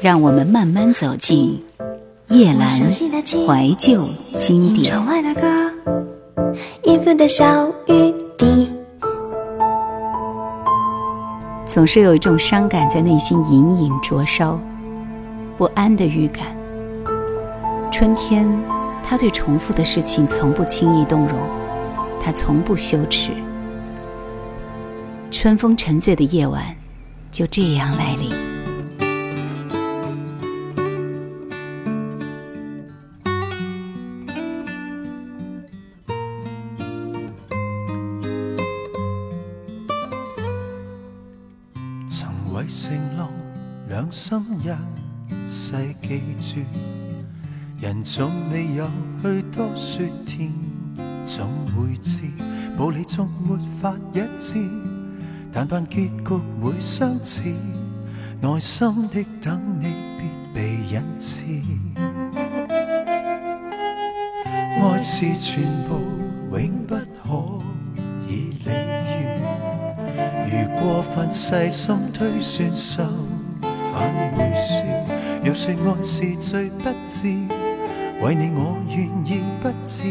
让我们慢慢走进夜阑怀旧经典。总是有一种伤感在内心隐隐灼烧，不安的预感。春天，他对重复的事情从不轻易动容，他从不羞耻。春风沉醉的夜晚，就这样来临。为承诺，两心一世记住，人总未有去多说天，总会知道理总没法一致，但盼结局会相似。耐心的等你，必被引刺。爱是全部，永不可过分细心推算上。反会说，若说爱是最不智，为你我愿意不知，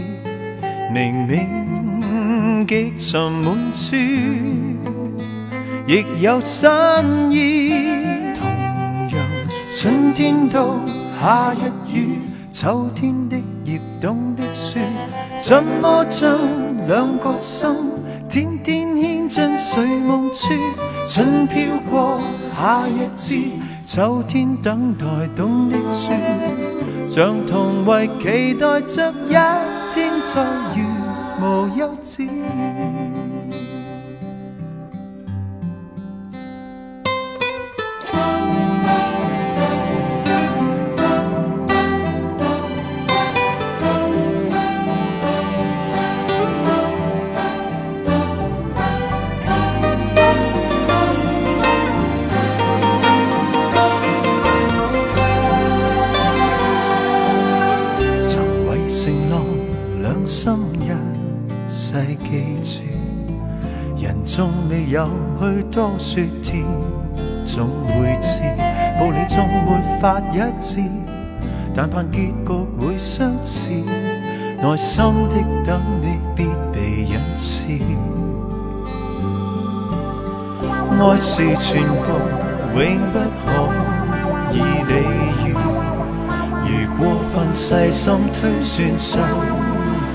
明明极沉满处，亦有新意。同样，春天到夏日雨，秋天的叶冬的雪，怎么将两个心天天牵真睡梦处？春飘过，夏日至。秋天等待冬的雪，像同为期待着一天再遇，无休止。法一致，但盼结局会相似。耐心的等你，必被引刺。爱是全部，永不可以理喻。如过分细心推算，就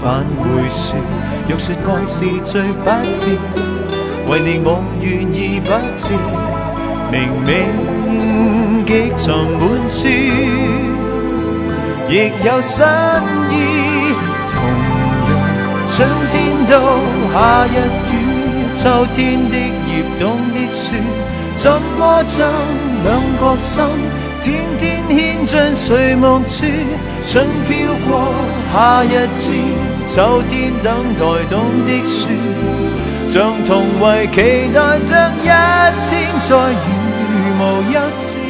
反会说。若说爱是最不智。为你我愿意不智，明明极沉满处，亦有新意。同样，春天到夏日雨，秋天的叶冬的雪，怎么将两个心天天牵进睡梦处？春飘过，夏日至，秋天等待冬的雪。像同为期待着一天再遇无一次。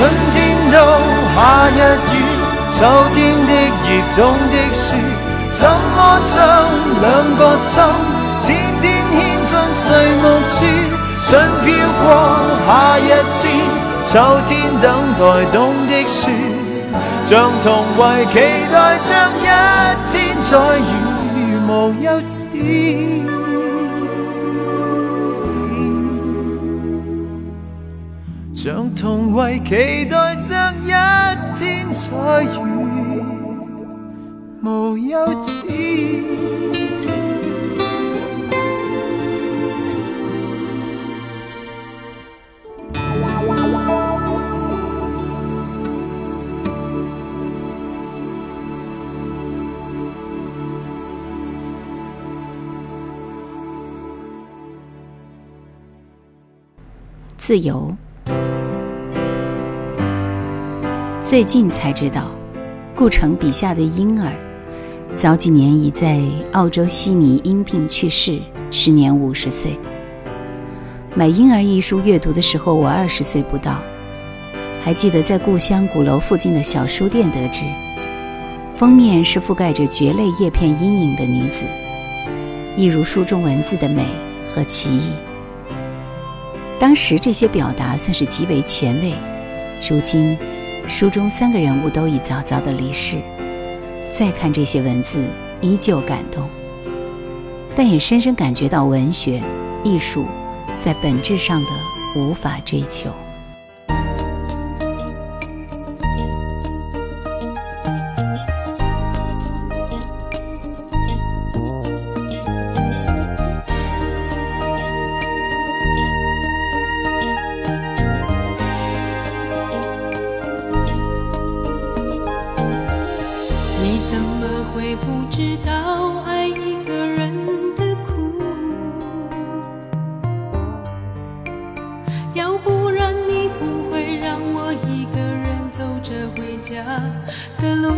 春天到夏日雨，秋天的叶冬的雪，怎么将两个心天天牵进睡梦处？春飘过夏日至，秋天等待冬的雪。像同为期待着一天再遇无休止，像同为期待着一天再遇无休止。自由。最近才知道，顾城笔下的婴儿，早几年已在澳洲悉尼因病去世，时年五十岁。买《婴儿》一书阅读的时候，我二十岁不到。还记得在故乡鼓楼附近的小书店得知，封面是覆盖着蕨类叶片阴影的女子，一如书中文字的美和奇异。当时这些表达算是极为前卫，如今书中三个人物都已早早的离世，再看这些文字依旧感动，但也深深感觉到文学艺术在本质上的无法追求。下的路。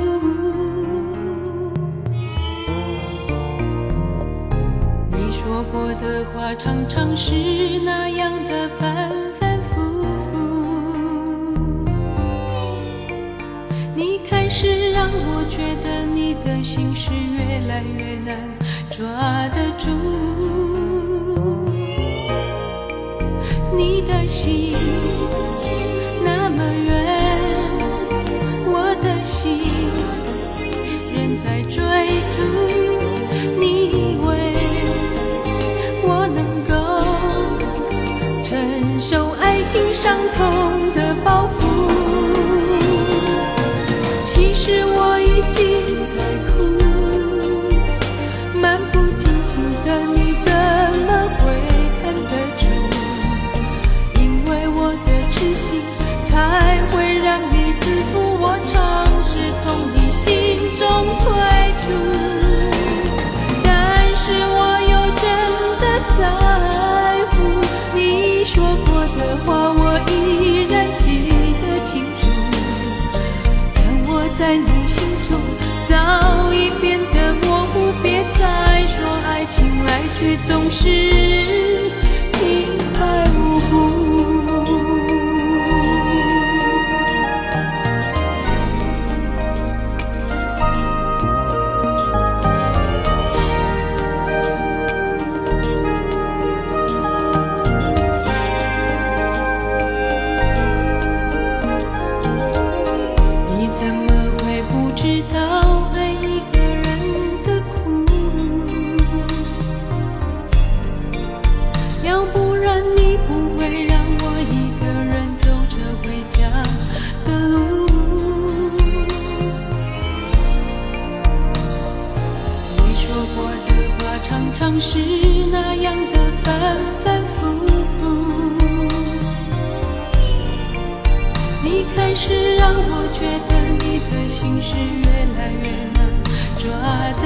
你说过的话常常是那样的反反复复。你开始让我觉得你的心是越来越难抓得住。你的心你的心痛总是。但你不会让我一个人走着回家的路。你说过的话常常是那样的反反复复。你开始让我觉得你的心事越来越难抓。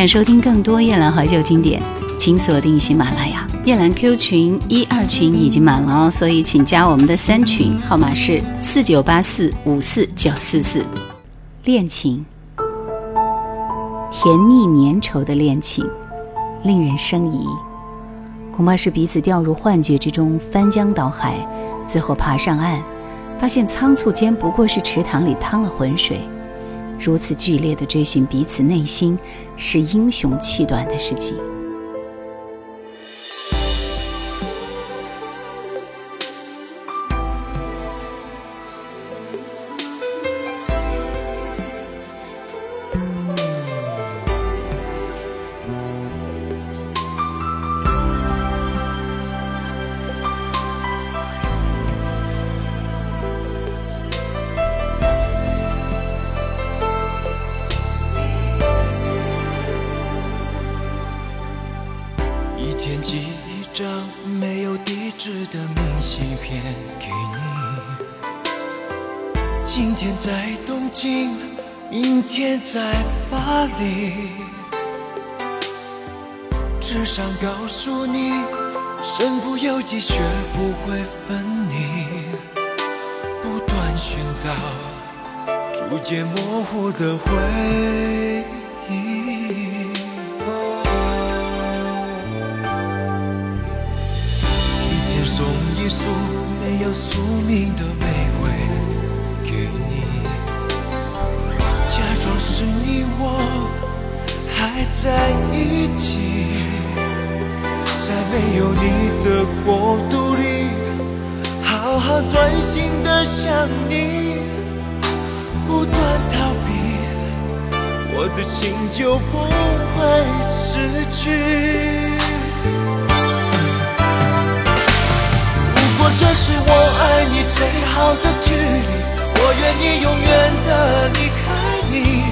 想收听更多夜兰怀旧经典，请锁定喜马拉雅。夜兰 Q 群一二群已经满了哦，所以请加我们的三群，号码是四九八四五四九四四。恋情，甜腻粘稠的恋情，令人生疑。恐怕是彼此掉入幻觉之中，翻江倒海，最后爬上岸，发现仓促间不过是池塘里趟了浑水。如此剧烈的追寻彼此内心，是英雄气短的事情。在东京，明天在巴黎。只想告诉你，身不由己，学不会分离。不断寻找，逐渐模糊的回忆。一天送一束没有宿命的玫瑰。是你我还在一起，在没有你的国度里，好好专心的想你，不断逃避，我的心就不会失去。如果这是我爱你最好的距离，我愿意永远的离开。你，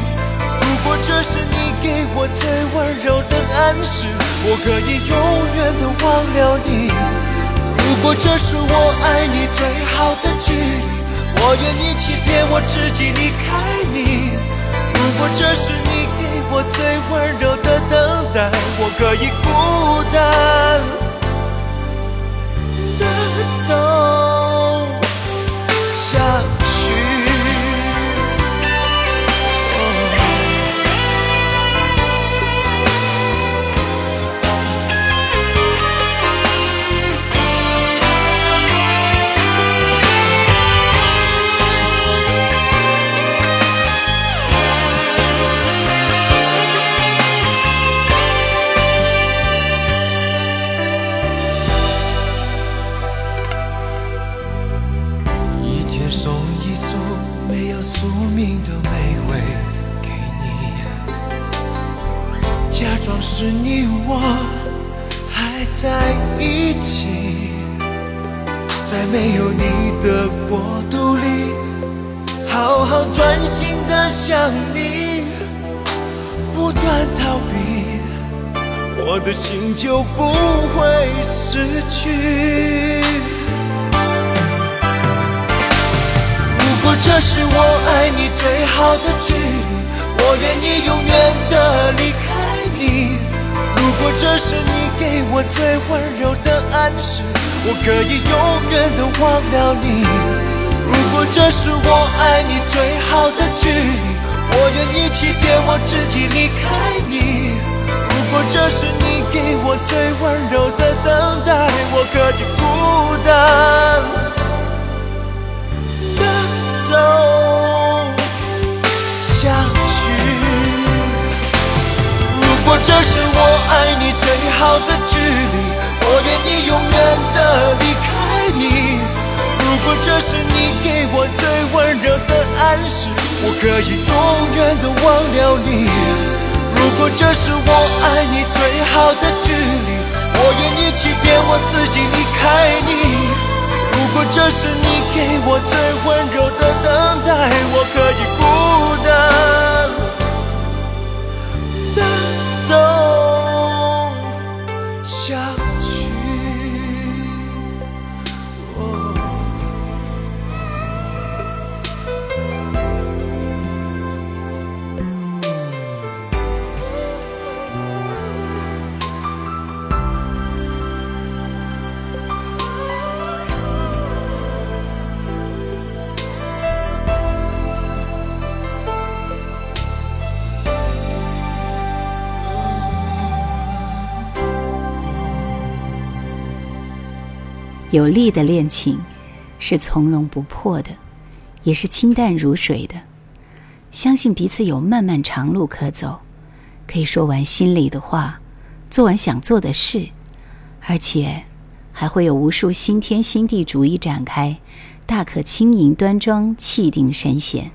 如果这是你给我最温柔的暗示，我可以永远的忘了你。如果这是我爱你最好的距离，我愿意欺骗我自己离开你。如果这是你给我最温柔的等待，我可以孤单的走假装是你我还在一起，在没有你的国度里，好好专心的想你，不断逃避，我的心就不会失去。如果这是我爱你最好的距离，我愿意永远的离开你。如果这是你给我最温柔的暗示，我可以永远的忘了你。如果这是我爱你最好的距离，我愿意欺骗我自己离开你。如果这是你给我最温柔的等待，我可以孤单果这是我爱你最好的距离，我愿意永远的离开你。如果这是你给我最温柔的暗示，我可以永远的忘了你。如果这是我爱你最好的距离，我愿意欺骗我自己离开你。如果这是你给我最温柔的等待，我可以有力的恋情是从容不迫的，也是清淡如水的。相信彼此有漫漫长路可走，可以说完心里的话，做完想做的事，而且还会有无数新天新地逐一展开，大可轻盈端庄，气定神闲。